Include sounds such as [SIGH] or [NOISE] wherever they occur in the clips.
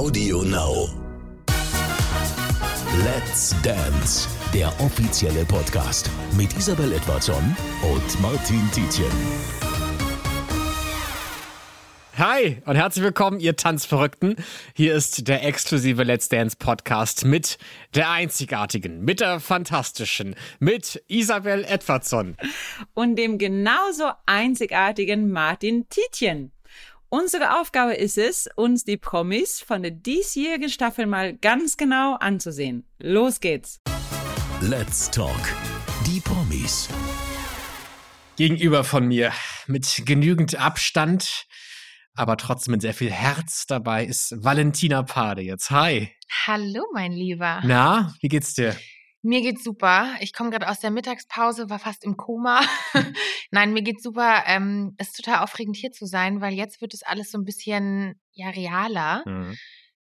Audio Now. Let's Dance, der offizielle Podcast mit Isabel Edwardson und Martin Tietjen. Hi und herzlich willkommen, ihr Tanzverrückten. Hier ist der exklusive Let's Dance Podcast mit der einzigartigen, mit der fantastischen, mit Isabel Edwardson. Und dem genauso einzigartigen Martin Tietjen. Unsere Aufgabe ist es, uns die Promis von der diesjährigen Staffel mal ganz genau anzusehen. Los geht's. Let's Talk. Die Promis. Gegenüber von mir mit genügend Abstand, aber trotzdem mit sehr viel Herz dabei ist Valentina Pade jetzt. Hi. Hallo, mein Lieber. Na, wie geht's dir? Mir geht's super. Ich komme gerade aus der Mittagspause, war fast im Koma. [LAUGHS] Nein, mir geht's super. Ähm, es ist total aufregend hier zu sein, weil jetzt wird es alles so ein bisschen ja realer. Mhm.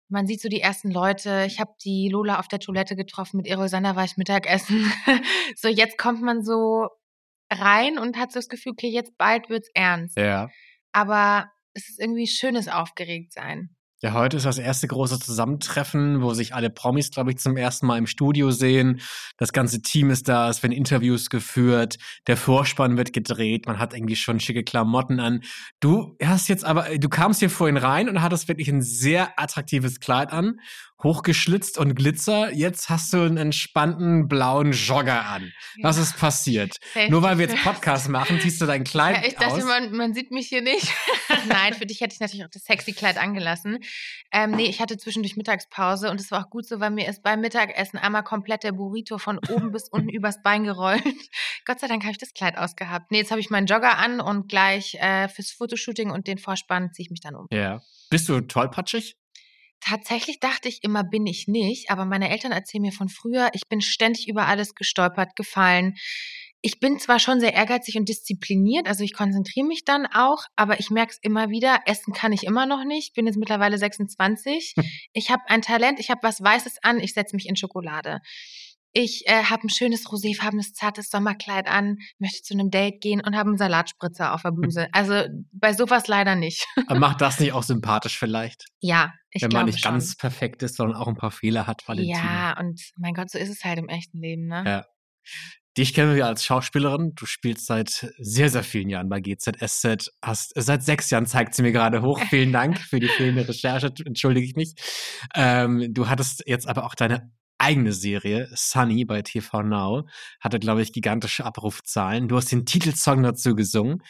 Man sieht so die ersten Leute. Ich habe die Lola auf der Toilette getroffen. Mit Erosander war ich Mittagessen. [LAUGHS] so jetzt kommt man so rein und hat so das Gefühl, okay, jetzt bald wird's ernst. Ja. Aber es ist irgendwie schönes Aufgeregtsein. Ja, heute ist das erste große Zusammentreffen, wo sich alle Promis, glaube ich, zum ersten Mal im Studio sehen. Das ganze Team ist da, es werden Interviews geführt, der Vorspann wird gedreht, man hat irgendwie schon schicke Klamotten an. Du hast jetzt aber, du kamst hier vorhin rein und hattest wirklich ein sehr attraktives Kleid an, hochgeschlitzt und Glitzer. Jetzt hast du einen entspannten blauen Jogger an. Was Ja. ist passiert? Safety Nur weil wir jetzt. [LAUGHS] Podcast machen, ziehst du dein Kleid Ja, ich dachte, aus. man, man sieht mich hier nicht. [LAUGHS] Nein, für dich hätte ich natürlich auch das sexy Kleid angelassen. Ähm, nee, ich hatte zwischendurch Mittagspause und es war auch gut so, weil mir ist beim Mittagessen einmal komplett der Burrito von oben bis unten [LAUGHS] übers Bein gerollt. Gott sei Dank habe ich das Kleid ausgehabt. Nee, jetzt habe ich meinen Jogger an und gleich äh, fürs Fotoshooting und den Vorspann ziehe ich mich dann um. ja. Bist du tollpatschig? Tatsächlich dachte ich immer, bin ich nicht, aber meine Eltern erzählen mir von früher, ich bin ständig über alles gestolpert, gefallen. Ich bin zwar schon sehr ehrgeizig und diszipliniert, also ich konzentriere mich dann auch, aber ich merke es immer wieder, essen kann ich immer noch nicht, bin jetzt mittlerweile 26. Ich habe ein Talent, ich habe was Weißes an, ich setze mich in Schokolade. Ich äh, habe ein schönes roséfarbenes, zartes Sommerkleid an, möchte zu einem Date gehen und habe einen Salatspritzer auf der [LAUGHS] Bluse. Also bei sowas leider nicht. [LAUGHS] Aber macht das nicht auch sympathisch vielleicht? Ja, ich wenn glaube man nicht schon. ganz perfekt ist, sondern auch ein paar Fehler hat, Valentina. Ja, und mein Gott, so ist es halt im echten Leben, ne? Ja. Dich kennen wir als Schauspielerin. Du spielst seit sehr, sehr vielen Jahren bei GZSZ. Hast seit sechs Jahren zeigt sie mir gerade hoch. Vielen Dank für die fehlende Recherche. Entschuldige ich mich. Ähm, du hattest jetzt aber auch deine eigene Serie, Sunny bei TV Now, hatte, glaube ich, gigantische Abrufzahlen. Du hast den Titelsong dazu gesungen.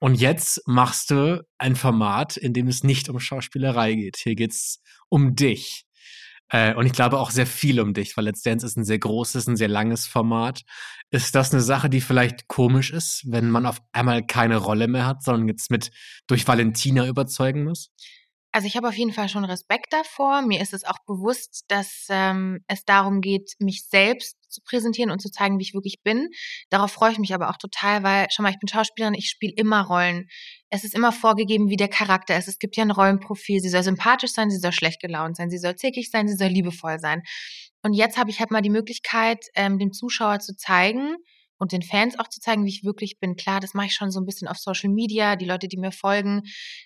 Und jetzt machst du ein Format, in dem es nicht um Schauspielerei geht. Hier geht's um dich. Äh, und ich glaube auch sehr viel um dich, weil Let's Dance ist ein sehr großes, ein sehr langes Format. Ist das eine Sache, die vielleicht komisch ist, wenn man auf einmal keine Rolle mehr hat, sondern jetzt mit durch Valentina überzeugen muss? Also ich habe auf jeden Fall schon Respekt davor. Mir ist es auch bewusst, dass ähm, es darum geht, mich selbst zu präsentieren und zu zeigen, wie ich wirklich bin. Darauf freue ich mich aber auch total, weil, schau mal, ich bin Schauspielerin, ich spiele immer Rollen. Es ist immer vorgegeben, wie der Charakter ist. Es gibt ja ein Rollenprofil. Sie soll sympathisch sein, sie soll schlecht gelaunt sein, sie soll zickig sein, sie soll liebevoll sein. Und jetzt habe ich halt mal die Möglichkeit, ähm, dem Zuschauer zu zeigen, und den Fans auch zu zeigen, wie ich wirklich bin. Klar, das mache ich schon so ein bisschen auf Social Media. Die Leute, die mir folgen,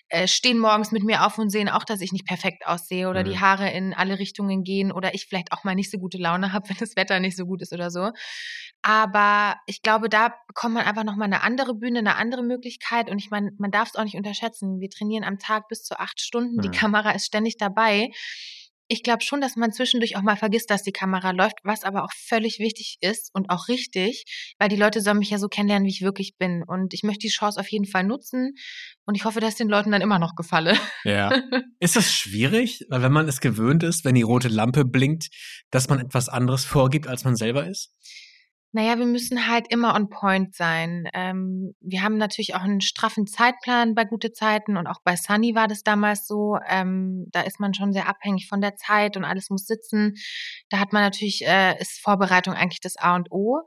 äh, stehen morgens mit mir auf und sehen auch, dass ich nicht perfekt aussehe oder Mhm. die Haare in alle Richtungen gehen oder ich vielleicht auch mal nicht so gute Laune habe, [LAUGHS] wenn das Wetter nicht so gut ist oder so. Aber ich glaube, da bekommt man einfach nochmal eine andere Bühne, eine andere Möglichkeit. Und ich meine, man darf es auch nicht unterschätzen. Wir trainieren am Tag bis zu acht Stunden. Die Mhm. Kamera ist ständig dabei. Ich glaube schon, dass man zwischendurch auch mal vergisst, dass die Kamera läuft, was aber auch völlig wichtig ist und auch richtig, weil die Leute sollen mich ja so kennenlernen, wie ich wirklich bin. Und ich möchte die Chance auf jeden Fall nutzen und ich hoffe, dass den Leuten dann immer noch gefalle. Ja. [LAUGHS] ist das schwierig? Weil wenn man es gewöhnt ist, wenn die rote Lampe blinkt, dass man etwas anderes vorgibt, als man selber ist? Naja, wir müssen halt immer on point sein. Ähm, wir haben natürlich auch einen straffen Zeitplan bei gute Zeiten und auch bei Sunny war das damals so. Ähm, da ist man schon sehr abhängig von der Zeit und alles muss sitzen. Da hat man natürlich, äh, ist Vorbereitung eigentlich das A und O.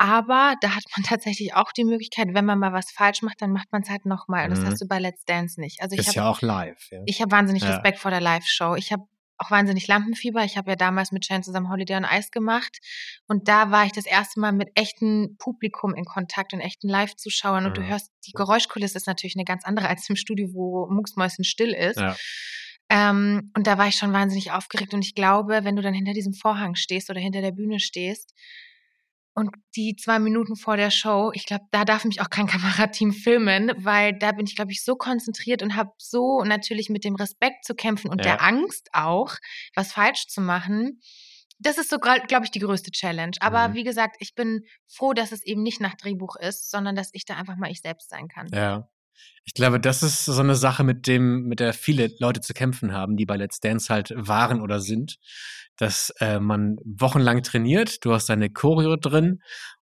Aber da hat man [LAUGHS] tatsächlich auch die Möglichkeit, wenn man mal was falsch macht, dann macht man es halt nochmal. Und das Mhm. hast du bei Let's Dance nicht. Also ich ist habe ja auch live. Ja. ich habe wahnsinnig Ja. Respekt vor der Live-Show. Ich habe auch wahnsinnig Lampenfieber. Ich habe ja damals mit Shane zusammen Holiday on Ice gemacht. Und da war ich das erste Mal mit echtem Publikum in Kontakt und echten Live-Zuschauern. Und du Mhm. hörst, die Geräuschkulisse ist natürlich eine ganz andere als im Studio, wo mucksmäuschen still ist. Ja. Ähm, und da war ich schon wahnsinnig aufgeregt. Und ich glaube, wenn du dann hinter diesem Vorhang stehst oder hinter der Bühne stehst und die zwei Minuten vor der Show, ich glaube, da darf mich auch kein [LAUGHS] Kamerateam filmen, weil da bin ich, glaube ich, so konzentriert und habe so natürlich mit dem Respekt zu kämpfen und Ja. der Angst auch, was falsch zu machen. Das ist so, glaube ich, die größte Challenge. Aber Mhm. wie gesagt, ich bin froh, dass es eben nicht nach Drehbuch ist, sondern dass ich da einfach mal ich selbst sein kann. Ja. Ich glaube, das ist so eine Sache, mit dem, mit der viele Leute zu kämpfen haben, die bei Let's Dance halt waren oder sind, dass äh, man wochenlang trainiert, du hast deine Choreo drin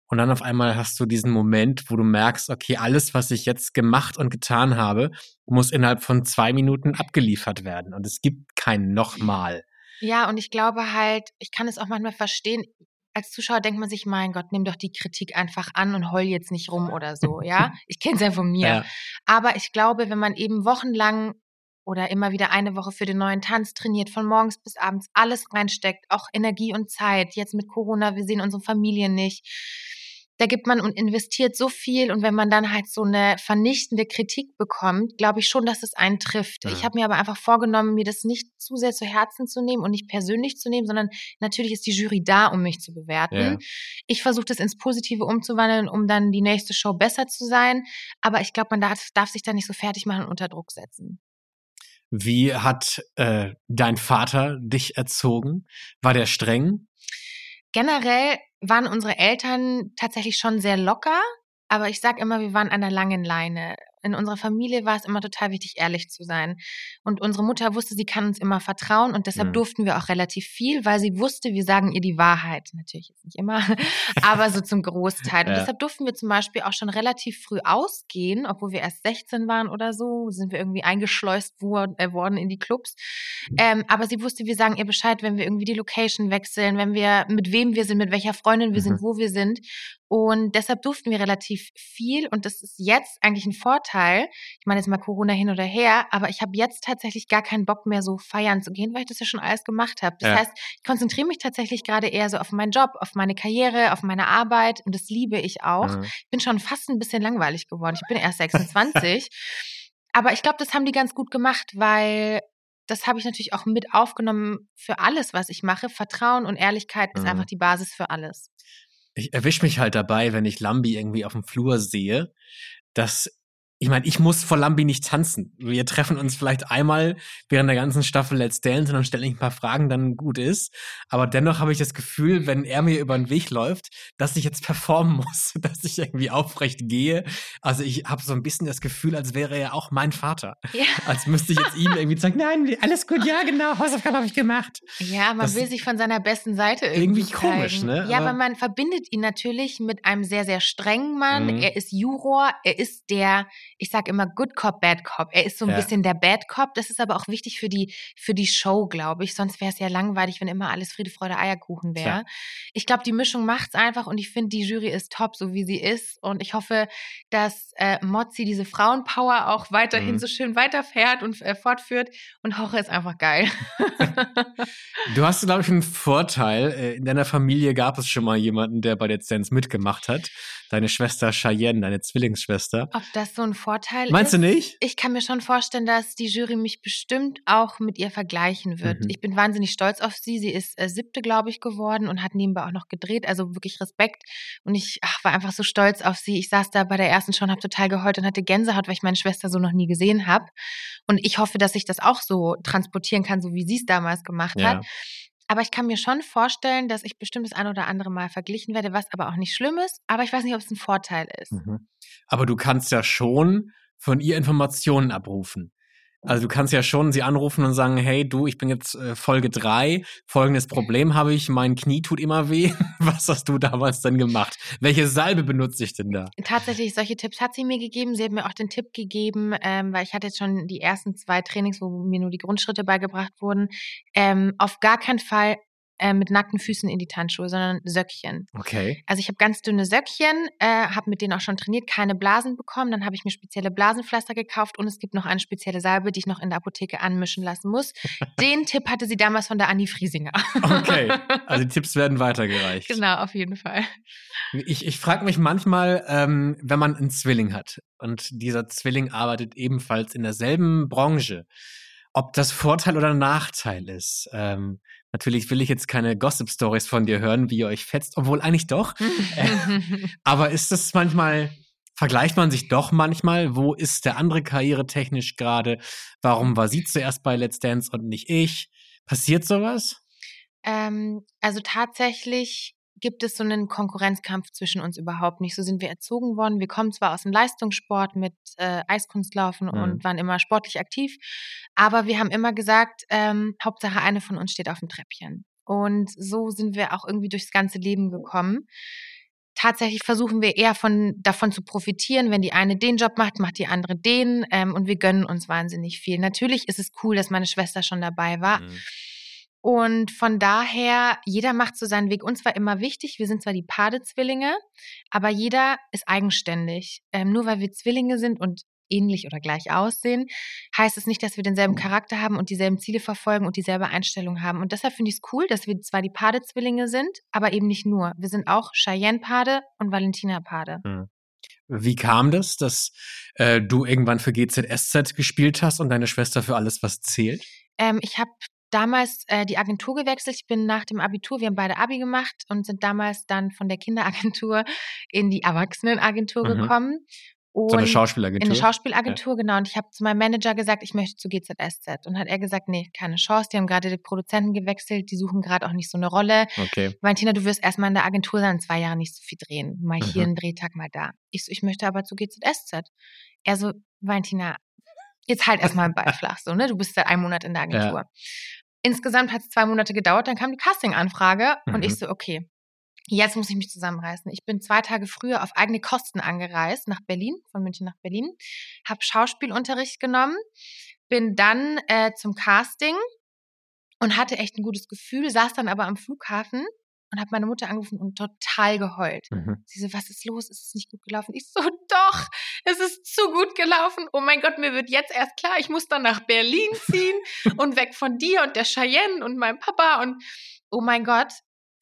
und dann auf einmal hast du diesen Moment, wo du merkst, okay, alles, was ich jetzt gemacht und getan habe, muss innerhalb von zwei Minuten abgeliefert werden und es gibt kein nochmal. Ja, und ich glaube halt, ich kann es auch manchmal verstehen. Als Zuschauer denkt man sich, mein Gott, nimm doch die Kritik einfach an und heul jetzt nicht rum oder so, ja? Ich kenne es ja von mir. Ja. Aber ich glaube, wenn man eben wochenlang oder immer wieder eine Woche für den neuen Tanz trainiert, von morgens bis abends alles reinsteckt, auch Energie und Zeit. Jetzt mit Corona, wir sehen unsere Familien nicht. Da gibt man und investiert so viel und wenn man dann halt so eine vernichtende Kritik bekommt, glaube ich schon, dass es einen trifft. Ja. Ich habe mir aber einfach vorgenommen, mir das nicht zu sehr zu Herzen zu nehmen und nicht persönlich zu nehmen, sondern natürlich ist die Jury da, um mich zu bewerten. Ja. Ich versuche das ins Positive umzuwandeln, um dann die nächste Show besser zu sein. Aber ich glaube, man darf, darf sich da nicht so fertig machen und unter Druck setzen. Wie hat äh, dein Vater dich erzogen? War der streng? Generell waren unsere Eltern tatsächlich schon sehr locker, aber ich sage immer, wir waren an der langen Leine. In unserer Familie war es immer total wichtig, ehrlich zu sein. Und unsere Mutter wusste, sie kann uns immer vertrauen und deshalb Mhm. durften wir auch relativ viel, weil sie wusste, wir sagen ihr die Wahrheit. Natürlich jetzt nicht immer, [LAUGHS] aber so zum Großteil. Und Ja. deshalb durften wir zum Beispiel auch schon relativ früh ausgehen, obwohl wir erst 16 waren oder so, sind wir irgendwie eingeschleust äh, worden in die Clubs. Ähm, aber sie wusste, wir sagen ihr Bescheid, wenn wir irgendwie die Location wechseln, wenn wir, mit wem wir sind, mit welcher Freundin wir Mhm. sind, wo wir sind. Und deshalb durften wir relativ viel. Und das ist jetzt eigentlich ein Vorteil. Ich meine jetzt mal Corona hin oder her, aber ich habe jetzt tatsächlich gar keinen Bock mehr so feiern zu gehen, weil ich das ja schon alles gemacht habe. Das Ja. heißt, ich konzentriere mich tatsächlich gerade eher so auf meinen Job, auf meine Karriere, auf meine Arbeit. Und das liebe ich auch. Mhm. Ich bin schon fast ein bisschen langweilig geworden. Ich bin erst 26. [LAUGHS] aber ich glaube, das haben die ganz gut gemacht, weil das habe ich natürlich auch mit aufgenommen für alles, was ich mache. Vertrauen und Ehrlichkeit ist Mhm. einfach die Basis für alles. ich erwische mich halt dabei, wenn ich Lambi irgendwie auf dem Flur sehe, dass ich meine, ich muss vor Lambi nicht tanzen. Wir treffen uns vielleicht einmal während der ganzen Staffel Let's Dance und dann stelle ich ein paar Fragen, dann gut ist. Aber dennoch habe ich das Gefühl, wenn er mir über den Weg läuft, dass ich jetzt [LAUGHS] performen muss, dass ich irgendwie aufrecht gehe. Also ich habe so ein bisschen das Gefühl, als wäre er auch mein Vater. Ja. [LAUGHS] Als müsste ich jetzt ihm irgendwie sagen, nein, alles gut, ja genau, Hausaufgaben habe ich gemacht. Ja, man Das will sich von seiner besten Seite irgendwie, irgendwie komisch, zeigen. ne? Ja, Aber- aber man verbindet ihn natürlich mit einem sehr, sehr strengen Mann. Mhm. Er ist Juror, er ist der, ich sag immer Good Cop, Bad Cop. Er ist so ein Ja. bisschen der Bad Cop. Das ist aber auch wichtig für die, für die Show, glaube ich. Sonst wäre es ja langweilig, wenn immer alles Friede, Freude, Eierkuchen wäre. Ich glaube, die Mischung macht's einfach und ich finde, die Jury ist top, so wie sie ist. Und ich hoffe, dass äh, Mozzi diese Frauenpower auch weiterhin Mhm. so schön weiterfährt und äh, fortführt. Und Hoche ist einfach geil. [LAUGHS] Du hast, glaube ich, einen Vorteil. Äh, In deiner Familie gab es schon mal jemanden, der bei Let's Dance mitgemacht hat. Deine Schwester Cheyenne, deine Zwillingsschwester. Ob das so ein Vorteil Meinst ist? du nicht? Ich kann mir schon vorstellen, dass die Jury mich bestimmt auch mit ihr vergleichen wird. Mhm. Ich bin wahnsinnig stolz auf sie. Sie ist äh, siebte, glaube ich, geworden und hat nebenbei auch noch gedreht. Also wirklich Respekt. Und ich ach, war einfach so stolz auf sie. Ich saß da bei der ersten schon, habe total geheult und hatte Gänsehaut, weil ich meine Schwester so noch nie gesehen habe. Und ich hoffe, dass ich das auch so transportieren kann, so wie sie es damals gemacht Ja. hat. Aber ich kann mir schon vorstellen, dass ich bestimmt das ein oder andere Mal verglichen werde, was aber auch nicht schlimm ist. Aber ich weiß nicht, ob es ein Vorteil ist. Mhm. Aber du kannst ja schon von ihr Informationen abrufen. Also du kannst ja schon sie anrufen und sagen, hey du, ich bin jetzt äh, Folge drei, folgendes Problem habe ich, mein Knie tut immer weh. [LAUGHS] Was hast du damals denn gemacht? Welche Salbe benutze ich denn da? Tatsächlich, solche Tipps hat sie mir gegeben. Sie hat mir auch den Tipp gegeben, ähm, weil ich hatte jetzt schon die ersten zwei Trainings, wo mir nur die Grundschritte beigebracht wurden, ähm, auf gar keinen Fall äh, mit nackten Füßen in die Tanzschuhe, sondern Söckchen. Okay. Also ich habe ganz dünne Söckchen, äh, habe mit denen auch schon trainiert, keine Blasen bekommen. Dann habe ich mir spezielle Blasenpflaster gekauft und es gibt noch eine spezielle Salbe, die ich noch in der Apotheke anmischen lassen muss. [LAUGHS] Den Tipp hatte sie damals von der Anni Friesinger. Okay. [LAUGHS] Also die Tipps werden weitergereicht. genau, auf jeden Fall. Ich, ich frage mich manchmal, ähm, wenn man einen Zwilling hat und dieser Zwilling arbeitet ebenfalls in derselben Branche, ob das Vorteil oder Nachteil ist. Ähm, natürlich will ich jetzt keine Gossip-Stories von dir hören, wie ihr euch fetzt, obwohl eigentlich doch. [LAUGHS] äh, aber ist es manchmal, vergleicht man sich doch manchmal, wo ist der andere karrieretechnisch gerade? Warum war sie zuerst bei Let's Dance und nicht ich? Passiert sowas? Ähm, also tatsächlich gibt es so einen Konkurrenzkampf zwischen uns überhaupt nicht. So sind wir erzogen worden. Wir kommen zwar aus dem Leistungssport mit äh, Eiskunstlaufen mhm. und waren immer sportlich aktiv, aber wir haben immer gesagt, ähm, Hauptsache eine von uns steht auf dem Treppchen. Und so sind wir auch irgendwie durchs ganze Leben gekommen. Tatsächlich versuchen wir eher von, davon zu profitieren, wenn die eine den Job macht, macht die andere den ähm, und wir gönnen uns wahnsinnig viel. Natürlich ist es cool, dass meine Schwester schon dabei war. Mhm. Und von daher, jeder macht so seinen Weg. Uns war immer wichtig, wir sind zwar die Pade-Zwillinge, aber jeder ist eigenständig. Ähm, nur weil wir Zwillinge sind und ähnlich oder gleich aussehen, heißt es nicht, dass wir denselben Charakter haben und dieselben Ziele verfolgen und dieselbe Einstellung haben. Und deshalb finde ich es cool, dass wir zwar die Pade-Zwillinge sind, aber eben nicht nur. Wir sind auch Cheyenne-Pade und Valentina-Pade. Hm. Wie kam das, dass äh, du irgendwann für GZSZ gespielt hast und deine Schwester für alles, was zählt? Ähm, ich habe damals äh, die Agentur gewechselt. Ich bin nach dem Abitur, wir haben beide Abi gemacht und sind damals dann von der Kinderagentur [LAUGHS] in die Erwachsenenagentur mhm. gekommen. Und so eine Schauspielagentur? In eine Schauspielagentur, ja. genau. Und ich habe zu meinem Manager gesagt, ich möchte zu GZSZ. Und hat er gesagt, nee, keine Chance. Die haben gerade die Produzenten gewechselt, die suchen gerade auch nicht so eine Rolle. Okay. Valentina, du wirst erstmal in der Agentur sein, zwei Jahre nicht so viel drehen. Mal mhm. hier einen Drehtag, mal da. Ich so, ich möchte aber zu GZSZ. Er so, Valentina, jetzt halt erstmal einen Ball flach, so, ne? Du bist seit einem Monat in der [LAUGHS] Agentur. Ja. Insgesamt hat es zwei Monate gedauert, dann kam die Casting-Anfrage mhm. und ich mhm. so, okay, jetzt muss ich mich zusammenreißen. Ich bin zwei Tage früher auf eigene Kosten angereist nach Berlin, von München nach Berlin, habe Schauspielunterricht genommen, bin dann äh, zum Casting und hatte echt ein gutes Gefühl, saß dann aber am Flughafen und habe meine Mutter angerufen und total geheult. Mhm. Sie so, was ist los? Ist es nicht gut gelaufen? Ich so, doch, es ist zu gut gelaufen. Oh mein Gott, mir wird jetzt erst klar, ich muss dann nach Berlin [LAUGHS] ziehen und weg von dir und der Cheyenne und meinem Papa und oh mein Gott,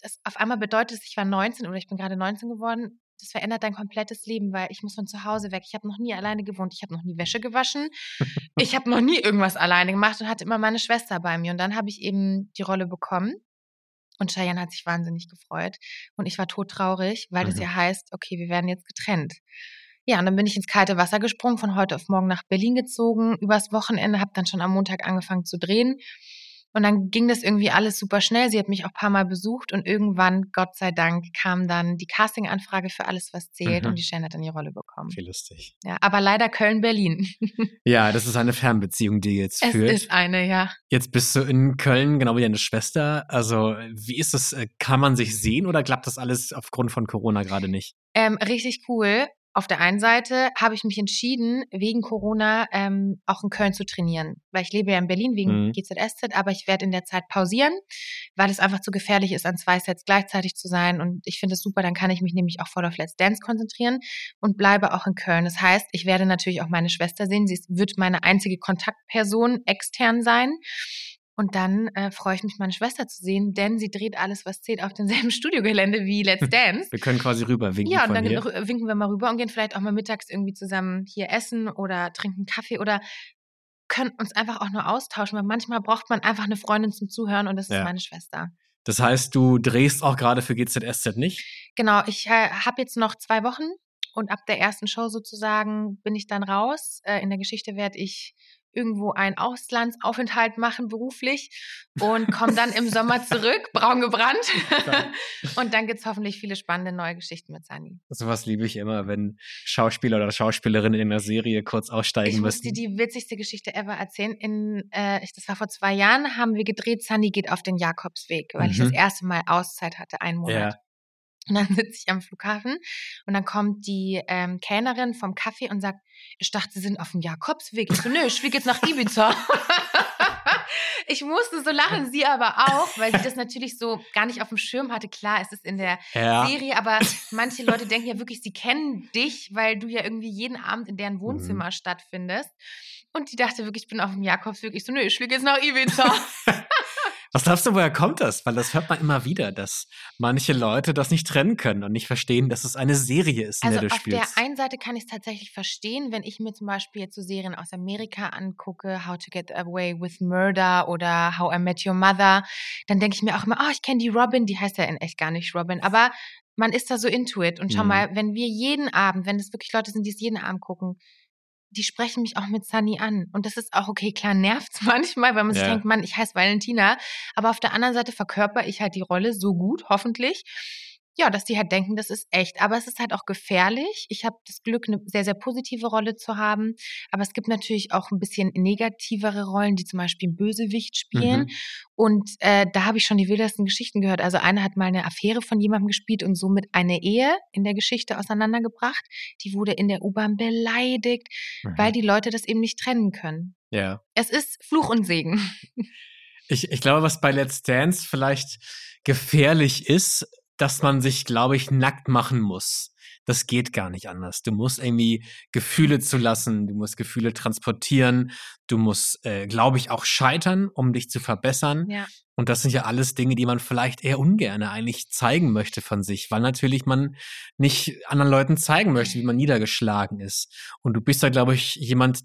das auf einmal bedeutet es, ich war 19 oder ich bin gerade 19 geworden. Das verändert dein komplettes Leben, weil ich muss von zu Hause weg. Ich habe noch nie alleine gewohnt. Ich habe noch nie Wäsche gewaschen. Ich habe noch nie irgendwas alleine gemacht und hatte immer meine Schwester bei mir. Und dann habe ich eben die Rolle bekommen und Cheyenne hat sich wahnsinnig gefreut. Und ich war todtraurig, weil mhm. das ja heißt, okay, wir werden jetzt getrennt. Ja, und dann bin ich ins kalte Wasser gesprungen, von heute auf morgen nach Berlin gezogen, übers Wochenende, habe dann schon am Montag angefangen zu drehen und dann ging das irgendwie alles super schnell. Sie hat mich auch ein paar Mal besucht und irgendwann, Gott sei Dank, kam dann die Casting-Anfrage für alles, was zählt mhm. und die Shannon hat dann die Rolle bekommen. Wie lustig. Ja, aber leider Köln-Berlin. [LAUGHS] ja, das ist eine Fernbeziehung, die jetzt es führt. Es ist eine, ja. Jetzt bist du in Köln, genau wie deine Schwester. Also, wie ist das? Äh, kann man sich sehen oder klappt das alles aufgrund von Corona gerade nicht? Ähm, richtig cool auf der einen Seite habe ich mich entschieden, wegen Corona ähm, auch in Köln zu trainieren, weil ich lebe ja in Berlin wegen mhm. GZSZ, aber ich werde in der Zeit pausieren, weil es einfach zu gefährlich ist, an zwei Sets gleichzeitig zu sein. Und ich finde es super, dann kann ich mich nämlich auch voll auf Let's Dance konzentrieren und bleibe auch in Köln. Das heißt, ich werde natürlich auch meine Schwester sehen. Sie wird meine einzige Kontaktperson extern sein. Und dann äh, freue ich mich, meine Schwester zu sehen, denn sie dreht alles, was zählt, auf demselben [LAUGHS] Studiogelände wie Let's [LAUGHS] Dance. Wir können quasi rüber winken. Ja, und dann hier. winken wir mal rüber und gehen vielleicht auch mal mittags irgendwie zusammen hier essen oder trinken Kaffee oder können uns einfach auch nur austauschen, weil manchmal braucht man einfach eine Freundin zum Zuhören und das ja. ist meine Schwester. Das heißt, du drehst auch gerade für GZSZ nicht? Genau, ich äh, habe jetzt noch zwei Wochen und ab der ersten Show sozusagen bin ich dann raus. Äh, in der Geschichte werde ich irgendwo einen Auslandsaufenthalt machen beruflich und [LAUGHS] komme dann im Sommer zurück, braun gebrannt. [LAUGHS] und dann gibt es hoffentlich viele spannende neue Geschichten mit Sani. Sowas liebe ich immer, wenn Schauspieler oder Schauspielerinnen in einer Serie kurz aussteigen ich müssen. Ich muss dir die witzigste Geschichte ever erzählen. In, äh, das war vor zwei Jahren, haben wir gedreht, Sani geht auf den Jakobsweg, weil mhm. ich das mhm. erste Mal Auszeit hatte, einen Monat. Ja. Und dann [LAUGHS] sitze ich am Flughafen und dann kommt die ähm, Kellnerin vom Kaffee und sagt, ich dachte, Sie sind auf dem Jakobsweg. Ich so, nö, ich fliege jetzt nach Ibiza. [LAUGHS] ich musste so lachen, sie aber auch, weil sie das natürlich so gar nicht auf dem Schirm hatte. Klar, es ist in der ja. Serie, aber manche Leute denken ja wirklich, sie kennen dich, weil du ja irgendwie jeden Abend in deren Wohnzimmer mhm. stattfindest. Und die dachte wirklich, ich bin auf dem Jakobsweg. Ich so, nö, ich fliege jetzt nach Ibiza. [LAUGHS] Was glaubst du, woher kommt das? Weil das hört man immer wieder, dass manche Leute das nicht trennen können und nicht verstehen, dass es eine Serie ist, in Also der du auf spielst. der einen Seite kann ich es tatsächlich verstehen, wenn ich mir zum Beispiel jetzt so Serien aus Amerika angucke, How to Get Away with Murder oder How I Met Your Mother, dann denke ich mir auch immer, oh, ich kenne die Robin, die heißt ja in echt gar nicht Robin, aber man ist da so into it. Und schau Mhm. mal, wenn wir jeden Abend, wenn es wirklich Leute sind, die es jeden Abend gucken, die sprechen mich auch mit Sunny an. Und das ist auch okay, klar, nervt's [LAUGHS] manchmal, weil man sich Ja. denkt, Mann, ich heiße Valentina. Aber auf der anderen Seite verkörper ich halt die Rolle so gut, hoffentlich. Ja, dass die halt denken, das ist echt. Aber es ist halt auch gefährlich. Ich habe das Glück, eine sehr, sehr positive Rolle zu haben. Aber es gibt natürlich auch ein bisschen negativere Rollen, die zum Beispiel Bösewicht spielen. Mhm. Und äh, da habe ich schon die wildesten Geschichten gehört. Also einer hat mal eine Affäre von jemandem gespielt und somit eine Ehe in der Geschichte auseinandergebracht. Die wurde in der U-Bahn beleidigt, Mhm. weil die Leute das eben nicht trennen können. ja. Es ist Fluch und Segen. Ich, ich glaube, was bei Let's Dance vielleicht gefährlich ist, dass man sich, glaube ich, nackt machen muss. Das geht gar nicht anders. Du musst irgendwie Gefühle zulassen, du musst Gefühle transportieren, du musst, äh, glaube ich, auch scheitern, um dich zu verbessern. Ja. Und das sind ja alles Dinge, die man vielleicht eher ungerne eigentlich zeigen möchte von sich, weil natürlich man nicht anderen Leuten zeigen möchte, wie man niedergeschlagen ist. Und du bist da, glaube ich, jemand,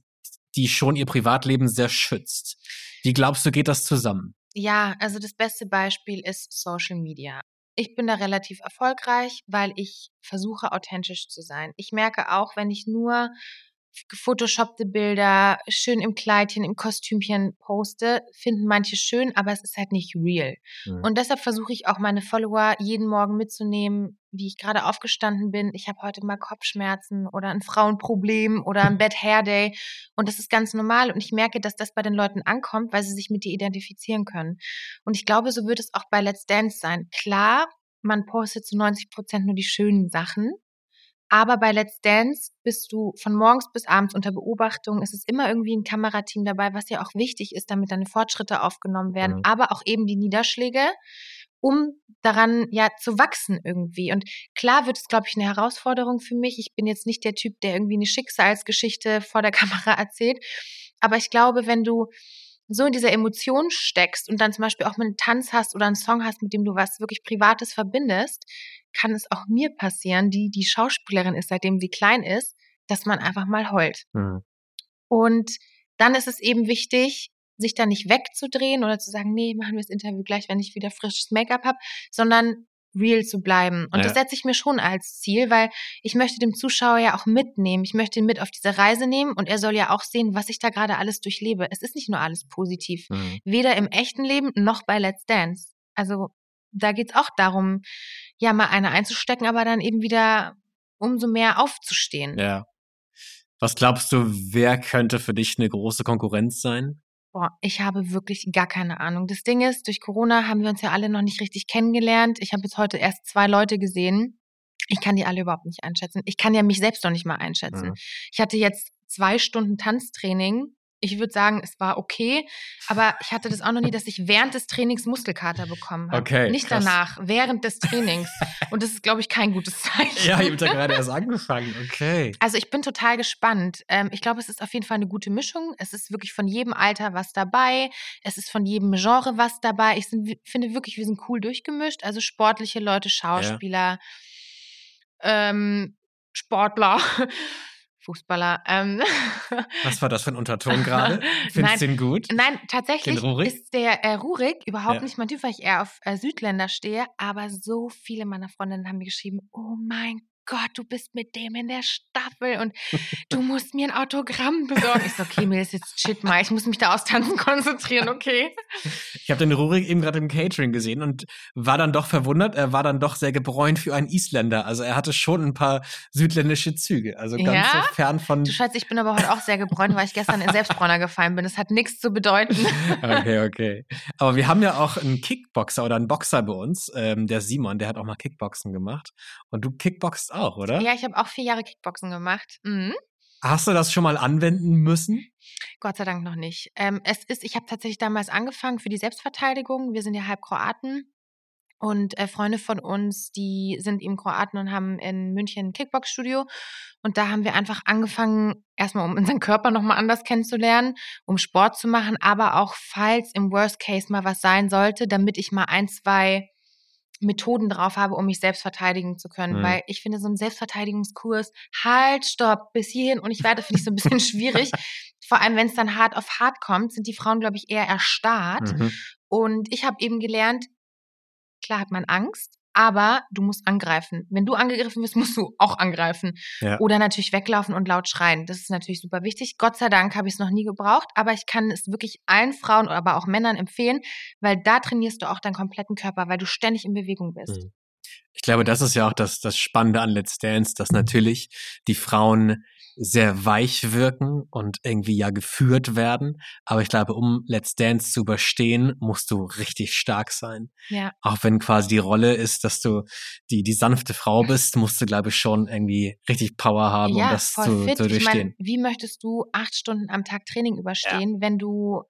die schon ihr Privatleben sehr schützt. Wie glaubst du, geht das zusammen? Ja, also das beste Beispiel ist Social Media. Ich bin da relativ erfolgreich, weil ich versuche, authentisch zu sein. Ich merke auch, wenn ich nur gefotoshoppte Bilder schön im Kleidchen, im Kostümchen poste, finden manche schön, aber es ist halt nicht real. Mhm. Und deshalb versuche ich auch meine Follower jeden Morgen mitzunehmen, wie ich gerade aufgestanden bin. Ich habe heute mal Kopfschmerzen oder ein Frauenproblem oder ein Bad Hair Day. Und das ist ganz normal. Und ich merke, dass das bei den Leuten ankommt, weil sie sich mit dir identifizieren können. Und ich glaube, so wird es auch bei Let's Dance sein. Klar, man postet zu 90 Prozent nur die schönen Sachen. Aber bei Let's Dance bist du von morgens bis abends unter Beobachtung. Es ist immer irgendwie ein Kamerateam dabei, was ja auch wichtig ist, damit deine Fortschritte aufgenommen werden. Mhm. Aber auch eben die Niederschläge, um daran ja zu wachsen irgendwie. Und klar wird es, glaube ich, eine Herausforderung für mich. Ich bin jetzt nicht der Typ, der irgendwie eine Schicksalsgeschichte [LAUGHS] vor der Kamera erzählt. Aber ich glaube, wenn du so in dieser Emotion steckst und dann zum Beispiel auch mal einen Tanz hast oder einen Song hast, mit dem du was wirklich Privates verbindest, kann es auch mir passieren, die die Schauspielerin ist, seitdem sie klein ist, dass man einfach mal heult. Mhm. Und dann ist es eben wichtig, sich da nicht wegzudrehen oder zu sagen, nee, machen wir das Interview gleich, wenn ich wieder frisches Make-up habe, sondern real zu bleiben. Und Ja. das setze ich mir schon als Ziel, weil ich möchte dem Zuschauer ja auch mitnehmen. Ich möchte ihn mit auf diese Reise nehmen und er soll ja auch sehen, was ich da gerade alles durchlebe. Es ist nicht nur alles positiv. Mhm. Weder im echten Leben noch bei Let's Dance. Also da geht's auch darum, ja, mal eine einzustecken, aber dann eben wieder umso mehr aufzustehen. Ja. Was glaubst du, wer könnte für dich eine große Konkurrenz sein? Boah, ich habe wirklich gar keine Ahnung. Das Ding ist, durch Corona haben wir uns ja alle noch nicht richtig kennengelernt. Ich habe jetzt heute erst zwei Leute gesehen. Ich kann die alle überhaupt nicht einschätzen. Ich kann ja mich selbst noch nicht mal einschätzen. Mhm. Ich hatte jetzt zwei Stunden Tanztraining. Ich würde sagen, es war okay, aber ich hatte das auch noch nie, dass ich während des Trainings Muskelkater bekommen habe. Okay, Nicht krass. danach, während des Trainings. Und das ist, glaube ich, kein gutes Zeichen. Ja, ich habe ja [LAUGHS] gerade erst angefangen. Okay. Also ich bin total gespannt. Ähm, ich glaube, es ist auf jeden Fall eine gute Mischung. Es ist wirklich von jedem Alter was dabei. Es ist von jedem Genre was dabei. Ich sind, finde wirklich, wir sind cool durchgemischt. Also sportliche Leute, Schauspieler, ähm, Sportler, [LAUGHS] Fußballer. Ähm. Was war das für ein Unterton gerade? [LAUGHS] Findest du den gut? Nein, tatsächlich ist der äh, Rurik überhaupt Ja. nicht mein Typ, weil ich eher auf äh, Südländer stehe. Aber so viele meiner Freundinnen haben mir geschrieben, oh mein Gott, du bist mit dem in der Staffel und du musst mir ein Autogramm besorgen. Ich so, okay, mir ist jetzt shit mal, ich muss mich da aufs Tanzen [LAUGHS] konzentrieren, okay? Ich habe den Rurik eben gerade im Catering gesehen und war dann doch verwundert. Er war dann doch sehr gebräunt für einen Isländer. Also er hatte schon ein paar südländische Züge. Also ganz Ja? so fern von. Du Schatz, ich bin aber heute auch sehr gebräunt, weil ich gestern in Selbstbräuner gefallen bin. Das hat nichts zu bedeuten. [LAUGHS] Okay, okay. Aber wir haben ja auch einen Kickboxer oder einen Boxer bei uns, ähm, der Simon, der hat auch mal Kickboxen gemacht. Und du kickboxst auch, oder? Ja, ich habe auch vier Jahre Kickboxen gemacht. Mhm. Hast du das schon mal anwenden müssen? Gott sei Dank noch nicht. Ähm, es ist, ich habe tatsächlich damals angefangen für die Selbstverteidigung. Wir sind ja halb Kroaten. Und äh, Freunde von uns, die sind eben Kroaten und haben in München ein Kickbox-Studio. Und da haben wir einfach angefangen, erstmal um unseren Körper nochmal anders kennenzulernen, um Sport zu machen, aber auch falls im Worst Case mal was sein sollte, damit ich mal ein, zwei Methoden drauf habe, um mich selbst verteidigen zu können. Mhm. Weil ich finde, so ein Selbstverteidigungskurs, halt, stopp, bis hierhin und ich werde, finde ich so ein bisschen [LAUGHS] schwierig. Vor allem, wenn es dann hart auf hart kommt, sind die Frauen, glaube ich, eher erstarrt. Mhm. Und ich habe eben gelernt, klar hat man Angst, aber du musst angreifen. Wenn du angegriffen wirst, [LAUGHS] musst du auch angreifen. Ja. Oder natürlich weglaufen und laut schreien. Das ist natürlich super wichtig. Gott sei Dank habe ich es noch nie gebraucht, aber ich kann es wirklich allen Frauen, aber auch Männern empfehlen, weil da trainierst du auch deinen kompletten Körper, weil du ständig in Bewegung bist. Mhm. Ich glaube, das ist ja auch das, das Spannende an Let's Dance, dass natürlich die Frauen sehr weich wirken und irgendwie ja geführt werden. Aber ich glaube, um Let's Dance zu überstehen, musst du richtig stark sein. Ja. Auch wenn quasi die Rolle ist, dass du die, die sanfte Frau bist, musst du, glaube ich, schon irgendwie richtig Power haben, ja, um das zu, fit. zu durchstehen. Ich mein, wie möchtest du acht Stunden am Tag Training überstehen, ja. wenn du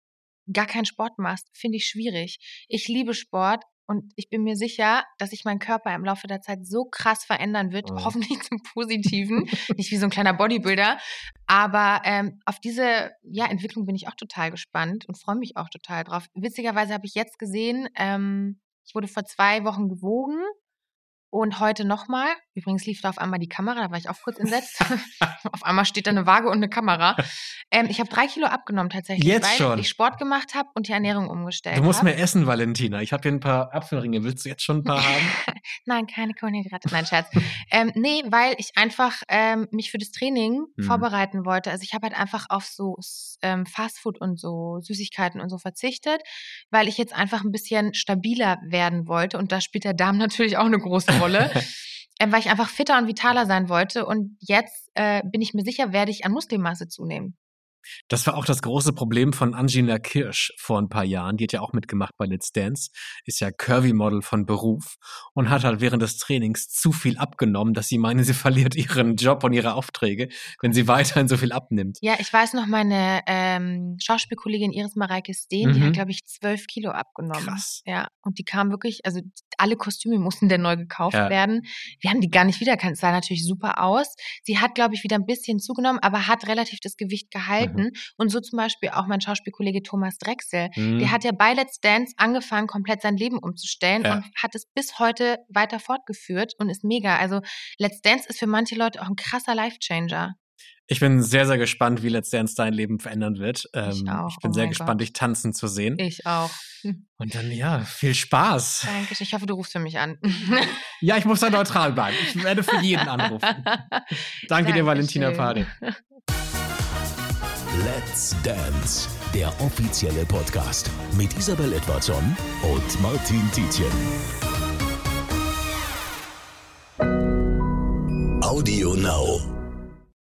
gar keinen Sport machst? Finde ich schwierig. Ich liebe Sport, und ich bin mir sicher, dass sich mein Körper im Laufe der Zeit so krass verändern wird, oh. hoffentlich zum Positiven, [LAUGHS] nicht wie so ein kleiner Bodybuilder. Aber ähm, auf diese ja, Entwicklung bin ich auch total gespannt und freue mich auch total drauf. Witzigerweise habe ich jetzt gesehen, ähm, ich wurde vor zwei Wochen gewogen und heute nochmal, übrigens lief da auf einmal die Kamera, da war ich auch kurz entsetzt. [LAUGHS] auf einmal steht da eine Waage und eine Kamera. Ähm, ich habe drei Kilo abgenommen tatsächlich, Jetzt weil schon. ich Sport gemacht habe und die Ernährung umgestellt Du musst hab. mehr essen, Valentina. Ich habe hier ein paar Apfelringe. Willst du jetzt schon ein paar haben? [LAUGHS] Nein, keine Kohlenhydrate. Nein, Scherz. ähm, nee, weil ich einfach ähm, mich für das Training hm. vorbereiten wollte. Also ich habe halt einfach auf so ähm, Fastfood und so Süßigkeiten und so verzichtet, weil ich jetzt einfach ein bisschen stabiler werden wollte. Und da spielt der Darm [LAUGHS] natürlich auch eine große Rolle. [LAUGHS] äh, weil ich einfach fitter und vitaler sein wollte. Und jetzt äh, bin ich mir sicher, werde ich an Muskelmasse zunehmen. Das war auch das große Problem von Angela Kirsch vor ein paar Jahren. Die hat ja auch mitgemacht bei Let's Dance, ist ja Curvy-Model von Beruf und hat halt während des Trainings zu viel abgenommen, dass sie meinen, [LAUGHS] sie verliert ihren Job und ihre Aufträge, wenn sie weiterhin so viel abnimmt. Ja, ich weiß noch, meine ähm, Schauspielkollegin Iris Mareike Steen, mhm. die hat, mhm. glaube ich, zwölf Kilo abgenommen. Krass. Ja, und die kam wirklich, also alle Kostüme mussten denn neu gekauft ja. werden. Wir haben die gar nicht wiedererkannt. Es sah natürlich super aus. Sie hat, glaube ich, wieder ein bisschen zugenommen, aber hat relativ das Gewicht gehalten. Mhm Mhm. Und so zum Beispiel auch mein Schauspielkollege Thomas Drechsel. Mhm. Der hat ja bei Let's Dance angefangen, komplett sein Leben umzustellen ja. und hat es bis heute weiter fortgeführt und ist mega. Also Let's Dance ist für manche Leute auch ein krasser Life-Changer. Ich bin sehr, sehr gespannt, wie Let's Dance dein Leben verändern wird. Ähm, ich, auch. ich bin oh sehr gespannt, Gott. dich tanzen zu sehen. Ich auch. Und dann, ja, viel Spaß. Danke, ich hoffe, du rufst für mich an. [LAUGHS] ja, ich muss da neutral bleiben. Ich werde für jeden anrufen. [LAUGHS] Danke Dankeschön. dir, Valentina Pade. [LAUGHS] Let's Dance, der offizielle Podcast mit Isabel Edwardson und Martin Tietjen. Audio Now.